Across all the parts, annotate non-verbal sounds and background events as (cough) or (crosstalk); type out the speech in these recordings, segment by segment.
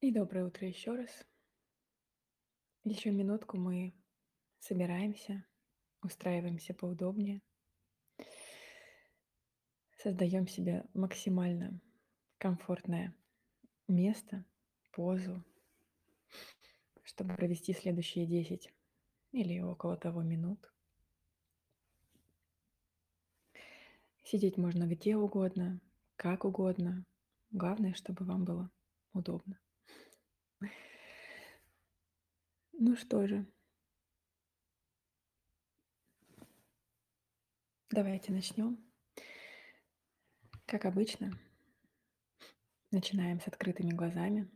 И доброе утро еще раз. Еще минутку мы собираемся, устраиваемся поудобнее, создаем себе максимально комфортное место, позу, чтобы провести следующие 10 или около того минут. Сидеть можно где угодно, как угодно. Главное, чтобы вам было удобно. Ну что же, давайте начнем. Как обычно, начинаем с открытыми глазами.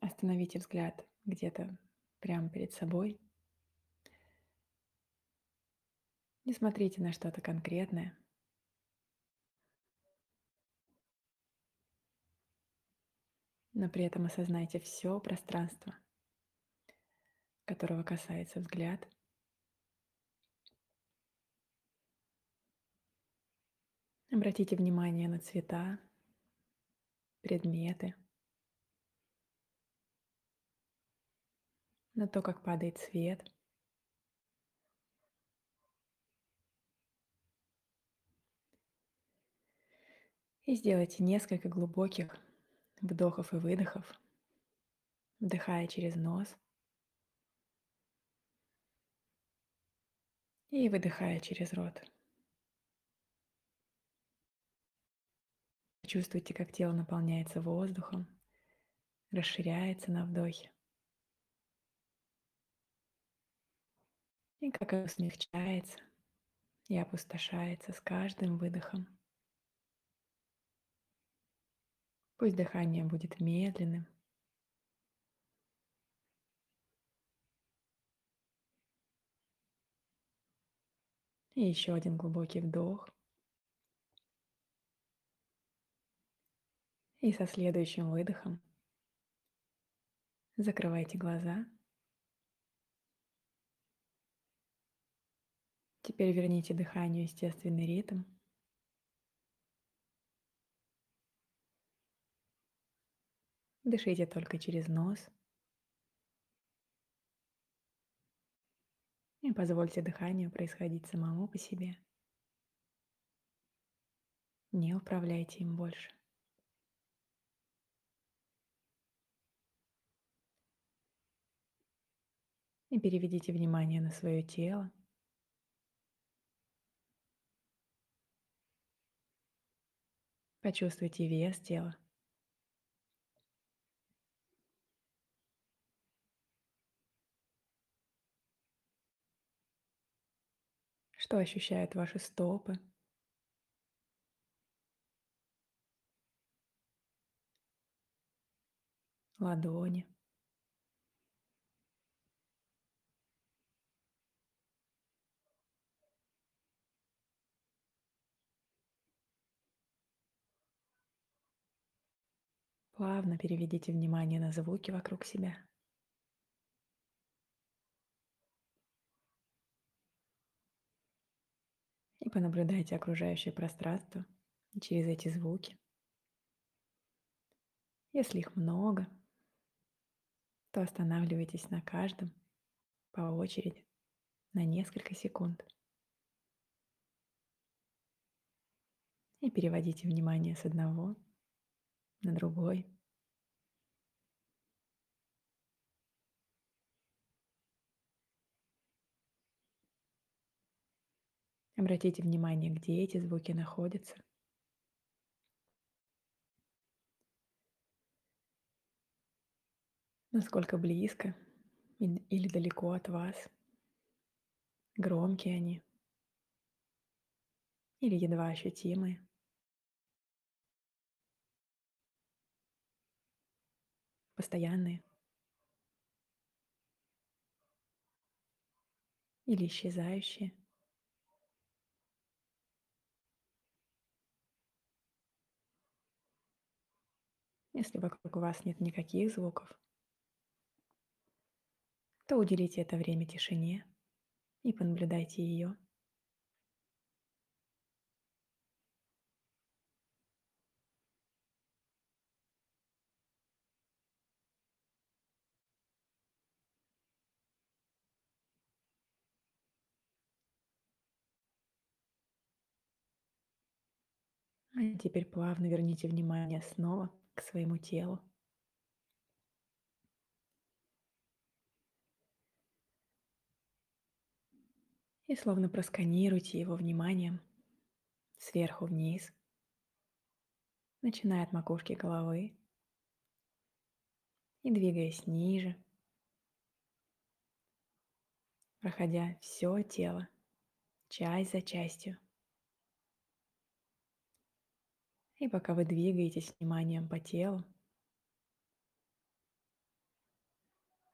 Остановите взгляд где-то прямо перед собой. Не смотрите на что-то конкретное. Но при этом осознайте все пространство, которого касается взгляд. Обратите внимание на цвета, предметы, на то, как падает свет. И сделайте несколько глубоких вдохов и выдохов, вдыхая через нос и выдыхая через рот. Чувствуйте, как тело наполняется воздухом, расширяется на вдохе. И как оно смягчается и опустошается с каждым выдохом. Пусть дыхание будет медленным. И еще один глубокий вдох. И со следующим выдохом закрывайте глаза. Теперь верните дыханию естественный ритм. Дышите только через нос. И позвольте дыханию происходить самому по себе. Не управляйте им больше. И переведите внимание на свое тело. Почувствуйте вес тела. Что ощущают ваши стопы? Ладони. Плавно переведите внимание на звуки вокруг себя. И понаблюдайте окружающее пространство через эти звуки. Если их много, то останавливайтесь на каждом по очереди на несколько секунд. И переводите внимание с одного на другой. Обратите внимание, где эти звуки находятся. Насколько близко или далеко от вас. Громкие они или едва ощутимые. Постоянные или исчезающие. Если вокруг вас нет никаких звуков, то уделите это время тишине и понаблюдайте ее. А теперь плавно верните внимание снова к своему телу. И словно просканируйте его вниманием сверху вниз, начиная от макушки головы и двигаясь ниже, проходя все тело, часть за частью. И пока вы двигаетесь вниманием по телу,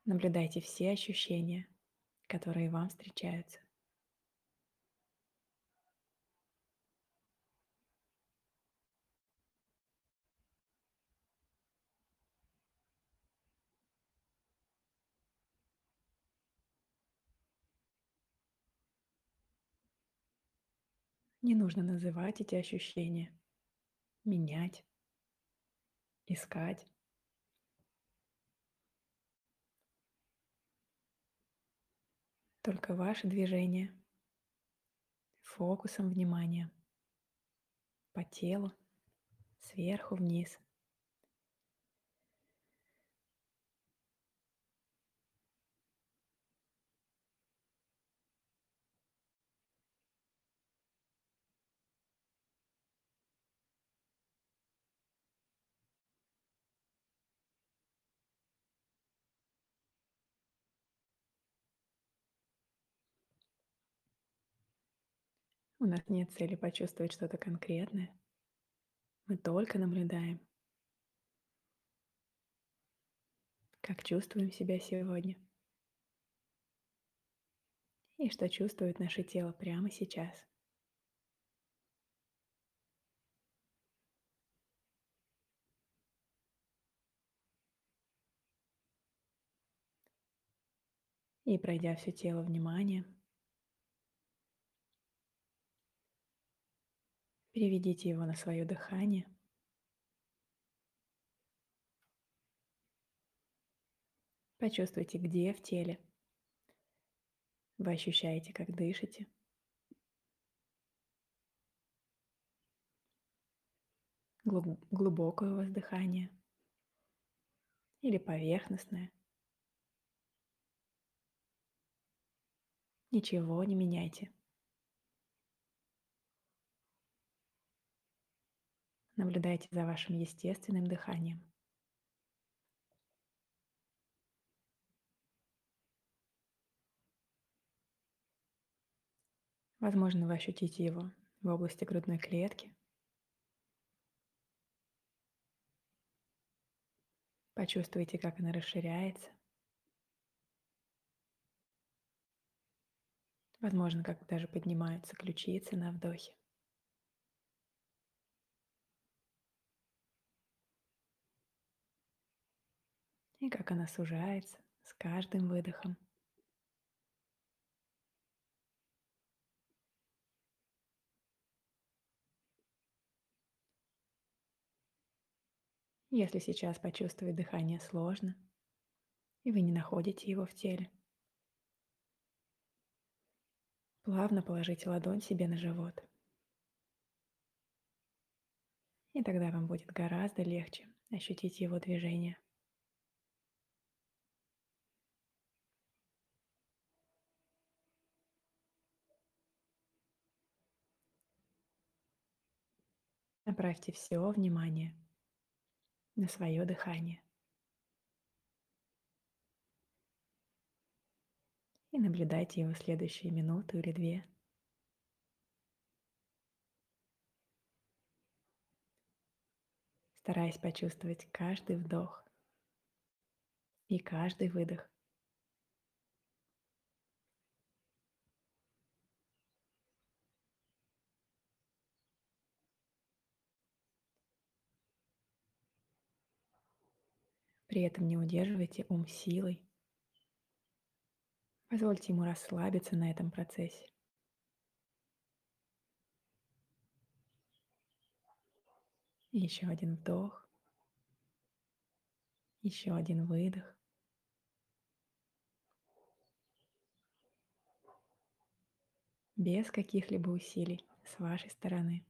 наблюдайте все ощущения, которые вам встречаются. Не нужно называть эти ощущения, менять, искать. Только ваше движение фокусом внимания по телу, сверху вниз – У нас нет цели почувствовать что-то конкретное. Мы только наблюдаем, как чувствуем себя сегодня и что чувствует наше тело прямо сейчас. И пройдя все тело вниманием, Переведите его на свое дыхание. Почувствуйте, где в теле вы ощущаете, как дышите. Глубокое у вас дыхание или поверхностное. Ничего не меняйте. Наблюдайте за вашим естественным дыханием. Возможно, вы ощутите его в области грудной клетки. Почувствуйте, как она расширяется. Возможно, как даже поднимаются ключицы на вдохе. И как она сужается с каждым выдохом. Если сейчас почувствовать дыхание сложно, и вы не находите его в теле, плавно положите ладонь себе на живот. И тогда вам будет гораздо легче ощутить его движение. Направьте все внимание на свое дыхание. И наблюдайте его следующие минуту или две. Стараясь почувствовать каждый вдох и каждый выдох. При этом не удерживайте ум силой. Позвольте ему расслабиться на этом процессе. Еще один вдох. Еще один выдох. Без каких-либо усилий с вашей стороны.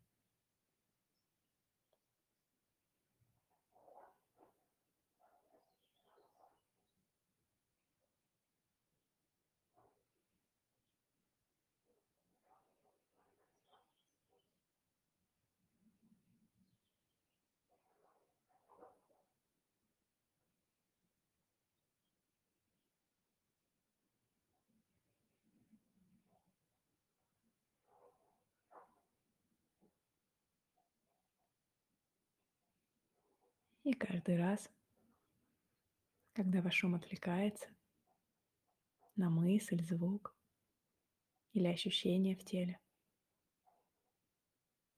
И каждый раз, когда ваш ум отвлекается на мысль, звук или ощущение в теле,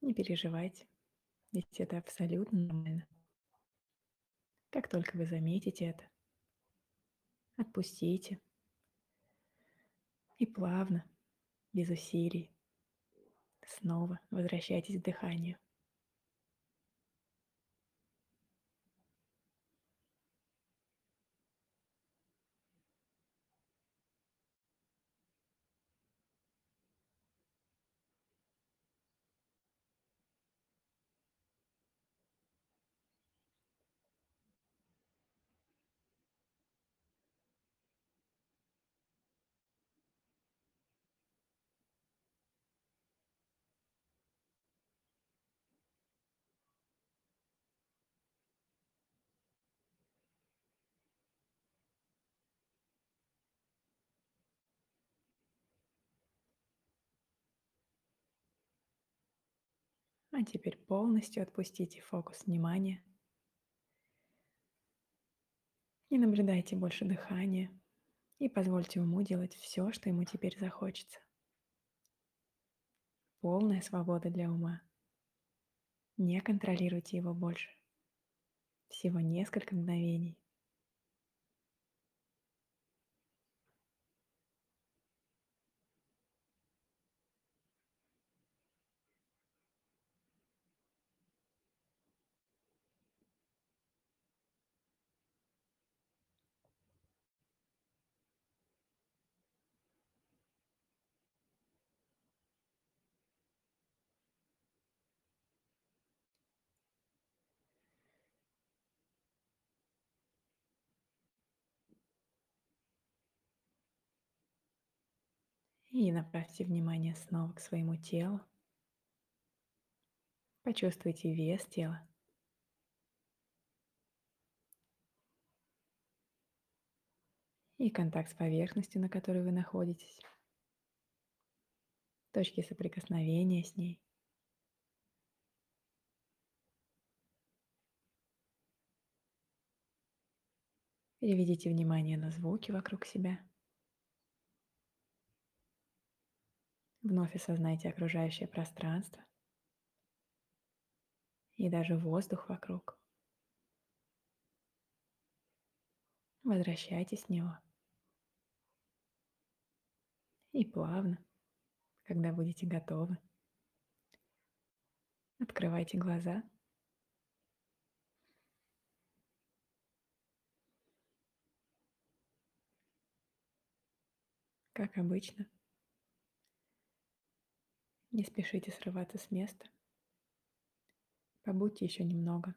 не переживайте, ведь это абсолютно нормально. Как только вы заметите это, отпустите и плавно, без усилий, снова возвращайтесь к дыханию. А теперь полностью отпустите фокус внимания и наблюдайте больше дыхания и позвольте уму делать все, что ему теперь захочется. Полная свобода для ума. Не контролируйте его больше. Всего несколько мгновений. И направьте внимание снова к своему телу. Почувствуйте вес тела. И контакт с поверхностью, на которой вы находитесь. Точки соприкосновения с ней. Переведите внимание на звуки вокруг себя. Вновь осознайте окружающее пространство и даже воздух вокруг. Возвращайтесь в него. И плавно, когда будете готовы, открывайте глаза. Как обычно, не спешите срываться с места. Побудьте еще немного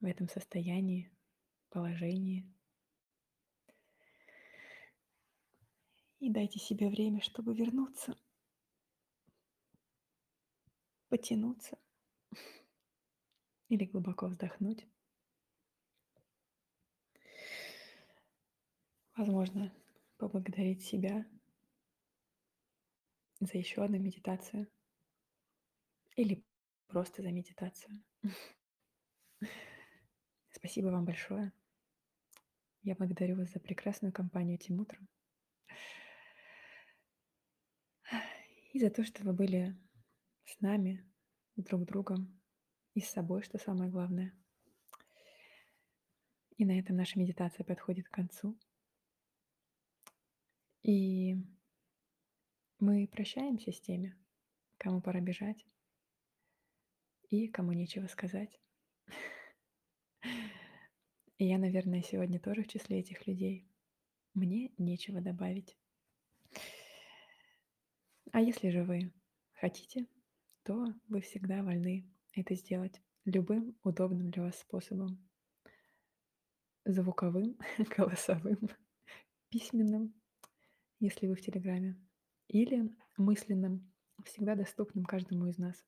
в этом состоянии, положении. И дайте себе время, чтобы вернуться, потянуться или глубоко вздохнуть. Возможно, поблагодарить себя за еще одну медитацию или просто за медитацию. (laughs) Спасибо вам большое. Я благодарю вас за прекрасную компанию этим утром. И за то, что вы были с нами, друг другом и с собой, что самое главное. И на этом наша медитация подходит к концу. И мы прощаемся с теми, кому пора бежать и кому нечего сказать. (laughs) И я, наверное, сегодня тоже в числе этих людей. Мне нечего добавить. А если же вы хотите, то вы всегда вольны это сделать любым удобным для вас способом. Звуковым, (laughs) голосовым, письменным, если вы в Телеграме или мысленным, всегда доступным каждому из нас,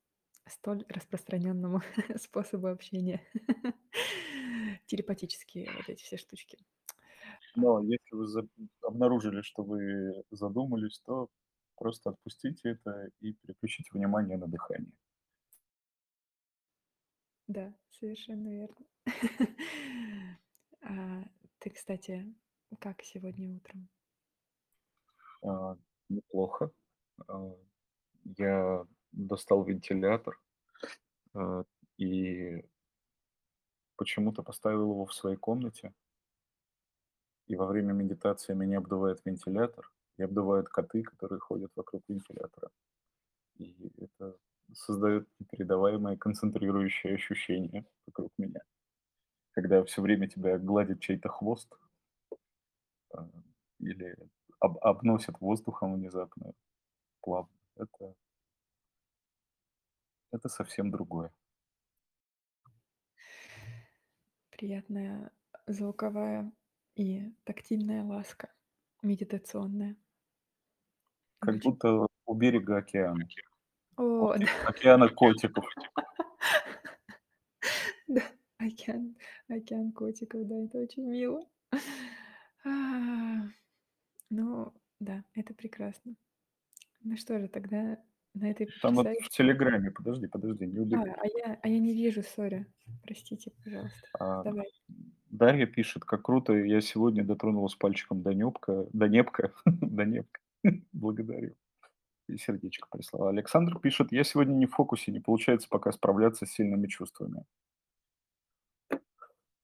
столь распространенному (laughs) способу общения. (laughs) Телепатические вот эти все штучки. Но если вы за- обнаружили, что вы задумались, то просто отпустите это и переключите внимание на дыхание. Да, совершенно верно. (laughs) А, ты, кстати, как сегодня утром? А, неплохо. А, я достал вентилятор, а, и почему-то поставил его в своей комнате. И во время медитации меня обдувает вентилятор, и обдувают коты, которые ходят вокруг вентилятора. И это создает непередаваемое концентрирующее ощущение вокруг меня. Когда все время тебя гладит чей-то хвост, а, или об обносит воздухом внезапно, плавно. Это это совсем другое. Приятная звуковая и тактильная ласка медитационная. Как Очень будто у берега океана. О, Оке да. океана котиков. (laughs) Да, океан океан котиков, да, это очень мило. Ну да, это прекрасно. Ну что же, тогда на этой Там вот в потрясающей "Телеграме", подожди подожди, не А, убегай. а я а я не вижу, сори. Простите, пожалуйста. А, Давай. Дарья пишет: "Как круто, я сегодня дотронулась пальчиком до нёбка до небка (laughs) до небка. Благодарю". И сердечко прислала. Александр пишет: "Я сегодня не в фокусе, не получается пока справляться с сильными чувствами".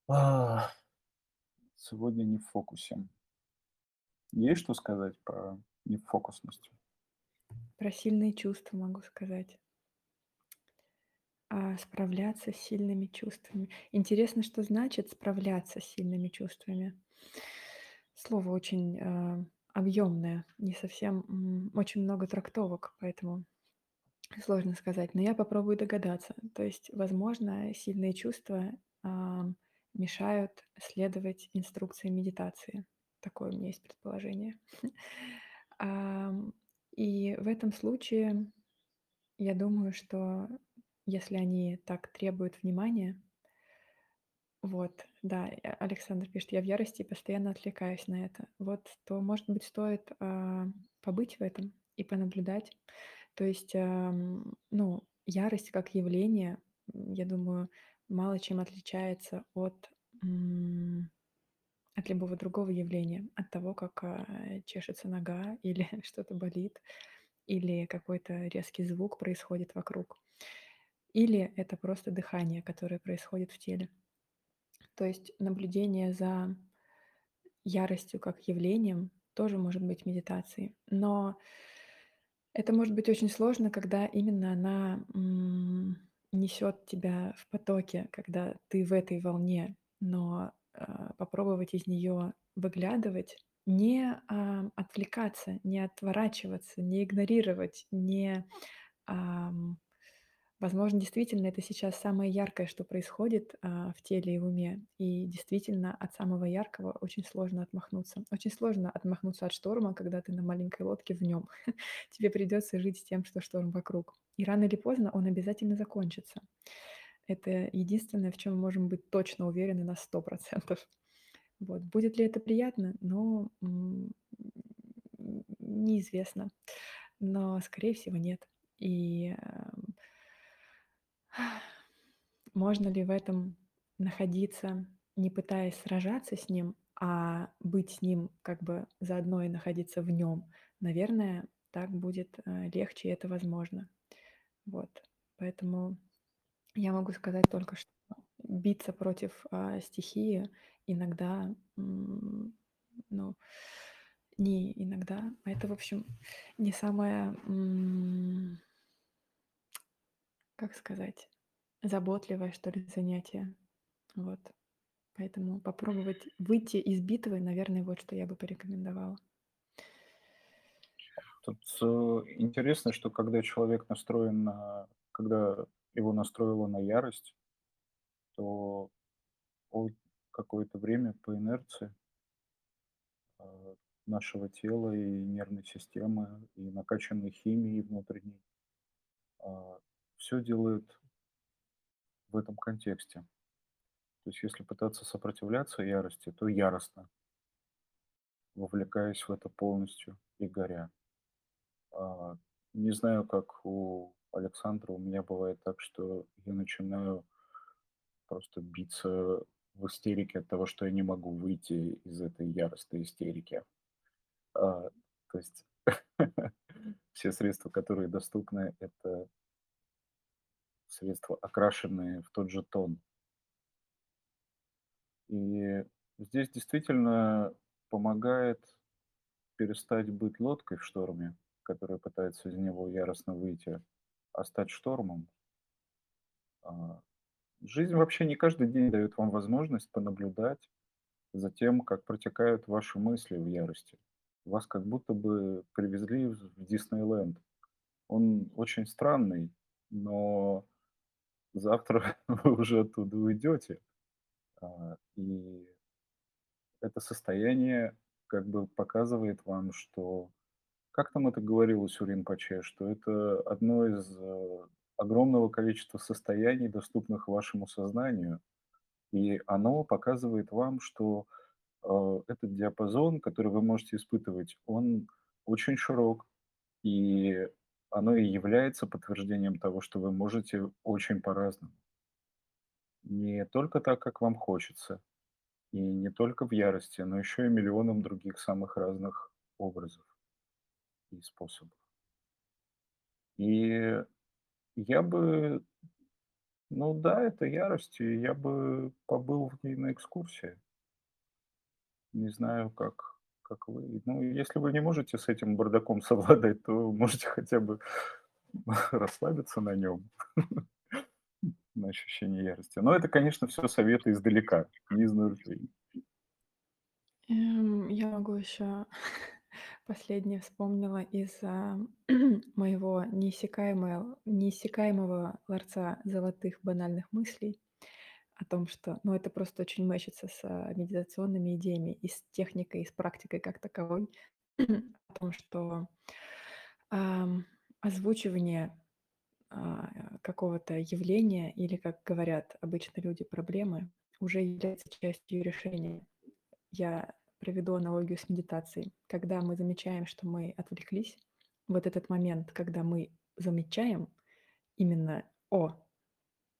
А, сегодня не в фокусе. Есть что сказать про нефокусность? Про сильные чувства могу сказать. А, справляться с сильными чувствами. Интересно, что значит справляться с сильными чувствами. Слово очень, а, объемное, не совсем, очень много трактовок, поэтому сложно сказать. Но я попробую догадаться. То есть, возможно, сильные чувства, ам, мешают следовать инструкции медитации. Такое у меня есть предположение. (laughs) И в этом случае я думаю, что если они так требуют внимания вот, да, и Александр пишет: "Я в ярости и постоянно отвлекаюсь на это". Вот, то, может быть, стоит, а, побыть в этом и понаблюдать. То есть, ам, ну, ярость как явление, я думаю, мало чем отличается от, м, от любого другого явления, от того, как, а, чешется нога или (laughs) что-то болит, или какой-то резкий звук происходит вокруг, или это просто дыхание, которое происходит в теле. То есть наблюдение за яростью как явлением тоже может быть медитацией. Но это может быть очень сложно, когда именно она, м, несёт тебя в потоке, когда ты в этой волне. Но, попробовать из неё выглядывать, не, а, отвлекаться, не отворачиваться, не игнорировать, не, ам Возможно, действительно, это сейчас самое яркое, что происходит, а, в теле и в уме. И действительно, от самого яркого очень сложно отмахнуться. Очень сложно отмахнуться от шторма, когда ты на маленькой лодке в нём. (laughs) Тебе придётся жить с тем, что шторм вокруг. И рано или поздно он обязательно закончится. Это единственное, в чём мы можем быть точно уверены на 100 %. Вот. Будет ли это приятно? М, неизвестно, но, скорее всего, нет. И, ам (sighs) Можно ли в этом находиться, не пытаясь сражаться с ним, а быть с ним как бы заодно и находиться в нём? Наверное, так будет, э, легче, и это возможно. Вот. Поэтому я могу сказать только, что биться против, а, стихии иногда, ну, не иногда, а это, в общем, не самое, как сказать, заботливое, что ли, занятие. Вот. Поэтому попробовать выйти из битвы, наверное, вот что я бы порекомендовала. Тут, э, интересно, что когда человек настроен на когда его настроило на ярость то какое-то время по инерции а, нашего тела и нервной системы, и накачанной химией внутренней а, всё делает в этом контексте. То есть если пытаться сопротивляться ярости, то яростно вовлекаясь в это полностью и горя. А, не знаю, как у Александра, у меня бывает так, что я начинаю просто биться в истерике от того, что я не могу выйти из этой яростной истерики. А, то есть (laughs) все средства, которые доступны, это средства, окрашенные в тот же тон. И здесь действительно помогает перестать быть лодкой в шторме, которая пытается из него яростно выйти, а стать штормом. А, Жизнь вообще не каждый день дает вам возможность понаблюдать за тем, как протекают ваши мысли в ярости. Вас как будто бы привезли в Диснейленд. Он очень странный, но завтра (laughs) вы уже оттуда уйдете. А, И это состояние как бы показывает вам, что, как там это говорил Сюрин Паче, что это одно из э, огромного количества состояний, доступных вашему сознанию, и оно показывает вам, что э, этот диапазон, который вы можете испытывать, он очень широк, и оно и является подтверждением того, что вы можете очень по-разному. Не только так, как вам хочется, и не только в ярости, но еще и миллионом других самых разных образов и способов. И я бы, ну да, это ярость, и я бы побыл в ней на экскурсии. Не знаю, как, как вы. Ну, если вы не можете с этим бардаком совладать, то можете хотя бы (laughs) расслабиться на нем, (laughs) на ощущение ярости. Но это, конечно, все советы издалека, не изнутри. Эм, я могу еще последнее вспомнила из а, (clears throat) моего неиссякаемого, неиссякаемого ларца золотых банальных мыслей о том, что, ну, это просто очень мэчится с а, медитационными идеями и с техникой, и с практикой как таковой, (clears throat) о том, что ам, озвучивание а, какого-то явления или, как говорят обычно люди, проблемы уже является частью решения. Я приведу аналогию с медитацией. Когда мы замечаем, что мы отвлеклись, вот этот момент, когда мы замечаем именно «О,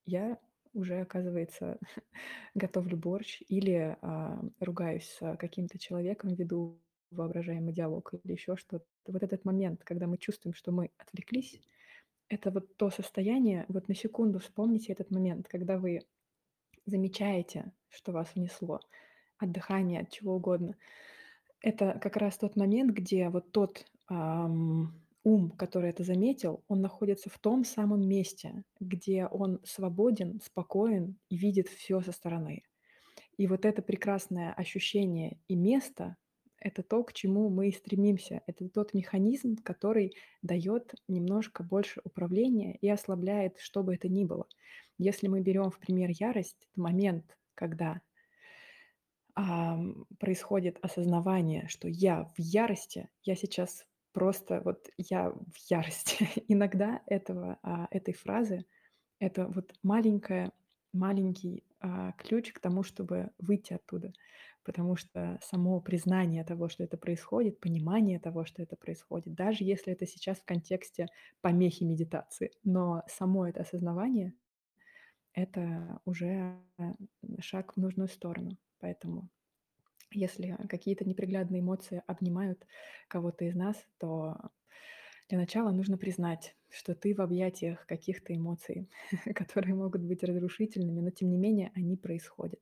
я уже, оказывается, (laughs) готовлю борщ» или а, ругаюсь с каким-то человеком, веду воображаемый диалог или еще что-то. Вот этот момент, когда мы чувствуем, что мы отвлеклись, это вот то состояние, вот на секунду вспомните этот момент, когда вы замечаете, что вас внесло, от дыхания, от чего угодно. Это как раз тот момент, где вот тот ам, ум, который это заметил, он находится в том самом месте, где он свободен, спокоен и видит все со стороны. И вот это прекрасное ощущение и место– это то, к чему мы и стремимся. Это тот механизм, который дает немножко больше управления и ослабляет, что бы это ни было. Если мы берем в пример ярость, момент, когда ам, происходит осознавание, что я в ярости, я сейчас просто вот я в ярости. (laughs) Иногда этого, а, этой фразы это вот маленькая, маленький а, ключ к тому, чтобы выйти оттуда. Потому что само признание того, что это происходит, понимание того, что это происходит, даже если это сейчас в контексте помехи медитации, но само это осознавание, это уже э, шаг в нужную сторону. Поэтому если какие-то неприглядные эмоции обнимают кого-то из нас, то для начала нужно признать, что ты в объятиях каких-то эмоций, (laughs) которые могут быть разрушительными, но тем не менее они происходят.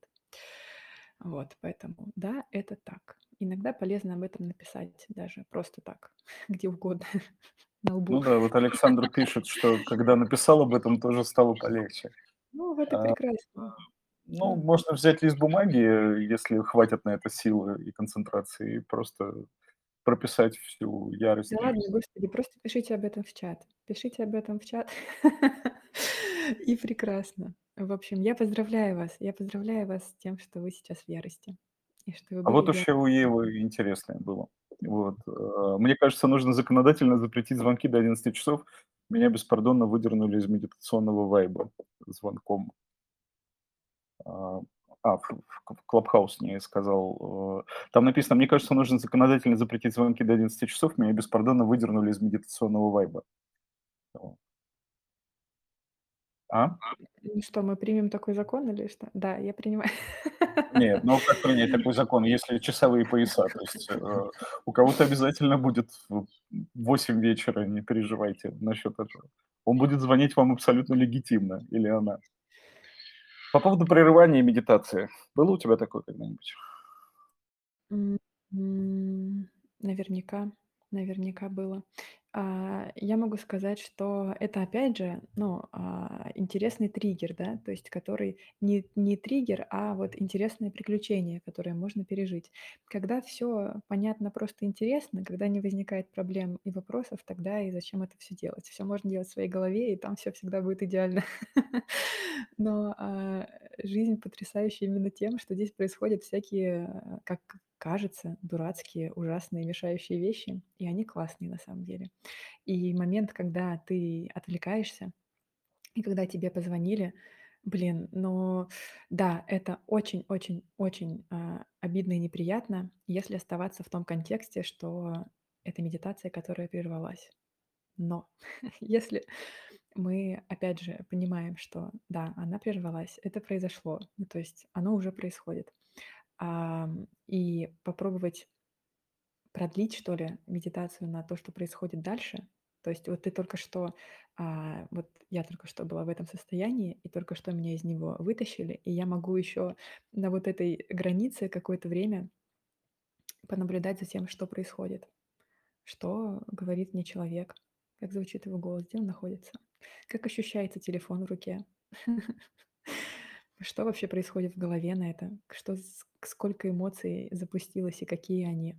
Вот, поэтому да, это так. Иногда полезно об этом написать даже просто так, (laughs) где угодно, (laughs) на Ну лбу. да, вот Александр пишет, что когда написал об этом, тоже стало полегче. Ну, это А, прекрасно. Ну, Да. можно взять лист бумаги, э, если хватит на это силы и концентрации, и просто прописать всю Да ярость. ладно, господи, просто пишите об этом в чат. Пишите об этом в чат. (laughs) И прекрасно. В общем, я поздравляю вас. Я поздравляю вас с тем, что вы сейчас в ярости. И что вы А вот еще у. Евы интересное было. Вот. э, Мне кажется, нужно законодательно запретить звонки до 11 часов. Меня беспардонно выдернули из медитационного вайба звонком. А, а, в в Clubhouse мне сказал. э, Там написано, мне кажется, нужно законодательно запретить звонки до 11 часов. Меня беспардонно выдернули из медитационного вайба. А? Ну что, мы примем такой закон или что? Да, я принимаю. (laughs) Нет, ну как принять такой закон, если часовые пояса? То есть, э, у кого-то обязательно будет в 8 вечера, не переживайте насчет этого. Он будет звонить вам абсолютно легитимно, или она. По поводу прерывания медитации. Было у тебя такое когда-нибудь? Наверняка, наверняка было. А, я могу сказать, что это опять же, ну, а, интересный триггер, да, то есть который не не триггер, а вот интересное приключение, которое можно пережить. Когда всё понятно, просто интересно, когда не возникает проблем и вопросов, тогда и зачем это всё делать? Всё можно делать в своей голове, и там всё всегда будет идеально. (laughs) Но, а, жизнь потрясающая именно тем, что здесь происходят всякие, как кажется, дурацкие, ужасные, мешающие вещи, и они классные на самом деле. И момент, когда ты отвлекаешься, и когда тебе позвонили, блин, ну да, это очень очень очень, а, обидно и неприятно, если оставаться в том контексте, что это медитация, которая прервалась. Но (laughs) если мы, опять же, понимаем, что да, она прервалась, это произошло, ну, то есть оно уже происходит, и попробовать продлить, что ли, медитацию на то, что происходит дальше. То есть вот ты только что, а, вот я только что была в этом состоянии, и только что меня из него вытащили, и я могу ещё на вот этой границе какое-то время понаблюдать за тем, что происходит, что говорит мне человек, как звучит его голос, где он находится, как ощущается телефон в руке, (laughs) что вообще происходит в голове на это, что сколько эмоций запустилось и какие они.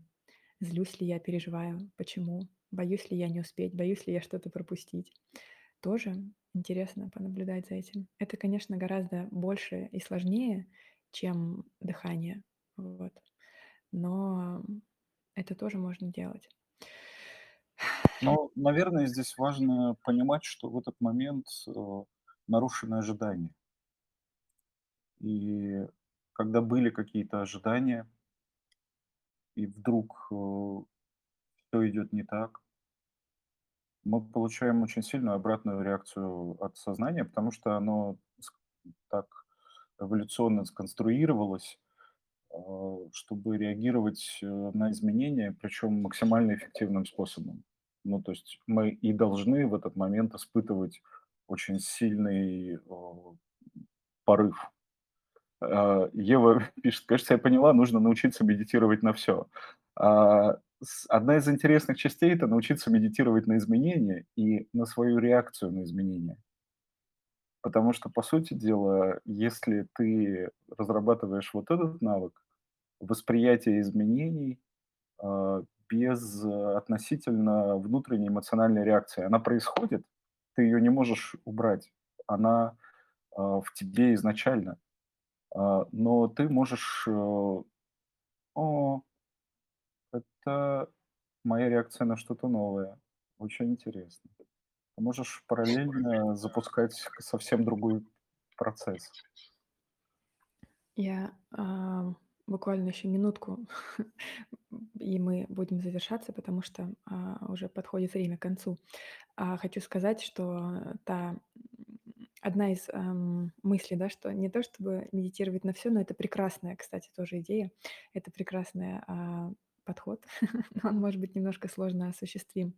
Злюсь ли я, переживаю, почему, боюсь ли я не успеть, боюсь ли я что-то пропустить. Тоже интересно понаблюдать за этим. Это, конечно, гораздо больше и сложнее, чем дыхание, вот, но это тоже можно делать. (sighs) Ну, наверное, здесь важно понимать, что в этот момент, э, нарушены ожидания. И когда были какие-то ожидания и вдруг, э, всё идёт не так мы получаем очень сильную обратную реакцию от сознания, потому что оно так эволюционно сконструировалось, а, чтобы реагировать, э, на изменения, причём максимально эффективным способом. Ну, то есть мы и должны в этот момент испытывать очень сильный, порыв. А, Ева (laughs) пишет: "Кажется, я поняла, нужно научиться медитировать на всё". А, одна из интересных частей- это научиться медитировать на изменения и на свою реакцию на изменения. Потому что, по сути дела, если ты разрабатываешь вот этот навык восприятия изменений, а, без относительно внутренней эмоциональной реакции, она происходит, ты её не можешь убрать, она, в тебе изначально, но ты можешь, э О это моя реакция на что-то новое. Очень интересно. Ты можешь параллельно запускать совсем другой процесс. Я, а, буквально ещё минутку, (laughs) и мы будем завершаться, потому что, а, уже подходит время к концу. А, хочу сказать, что та, одна из, ам, мыслей, да, что не то чтобы медитировать на всё, но это прекрасная, кстати, тоже идея. Это прекрасная, а, подход, (laughs) но он может быть немножко сложно осуществим.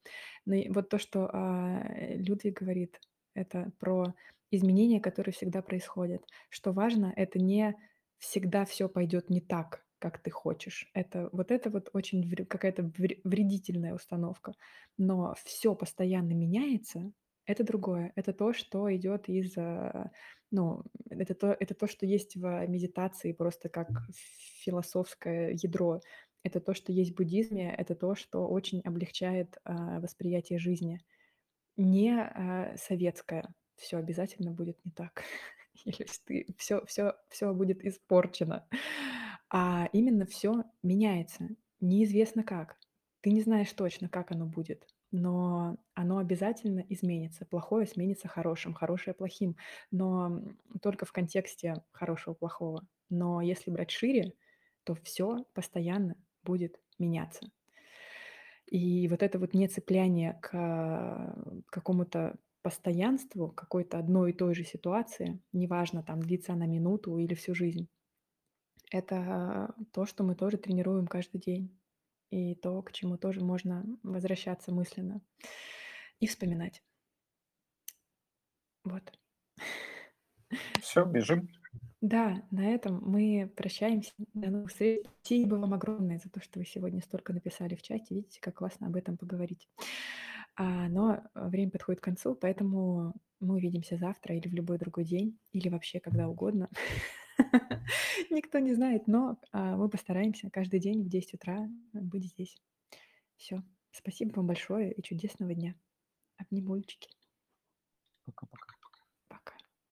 Но вот то, что, а, Людвиг говорит, это про изменения, которые всегда происходят. Что важно- это не всегда всё пойдёт не так, как ты хочешь. Это вот это вот очень какая-то вре вредительная установка. Но всё постоянно меняется- это другое. Это то, что идёт из, а, ну, это то это то, что есть в медитации просто как философское ядро. Это то, что есть в буддизме, это то, что очень облегчает, а, восприятие жизни. Не, а, советское: "Всё обязательно будет не так", (laughs) или "Всё всё всё будет испорчено", а именно всё меняется, неизвестно как. Ты не знаешь точно, как оно будет, но оно обязательно изменится. Плохое сменится хорошим, хорошее- плохим, но, только в контексте хорошего-плохого. Но если брать шире, то всё постоянно будет меняться. И вот это вот нецепляние к какому-то постоянству какой-то одной и той же ситуации, неважно, там, длится она минуту или всю жизнь, это то, что мы тоже тренируем каждый день, и то, к чему тоже можно возвращаться мысленно и вспоминать. Вот. Всё, бежим. Да, на этом мы прощаемся. До новых встреч. Спасибо вам огромное за то, что вы сегодня столько написали в чате. Видите, как классно об этом поговорить. А, но время подходит к концу, поэтому мы увидимся завтра или в любой другой день, или вообще когда угодно. (laughs) (laughs) Никто не знает, но, а, мы постараемся каждый день в 10 утра быть здесь. Всё. Спасибо вам большое и чудесного дня. Обнимульчики. Пока-пока.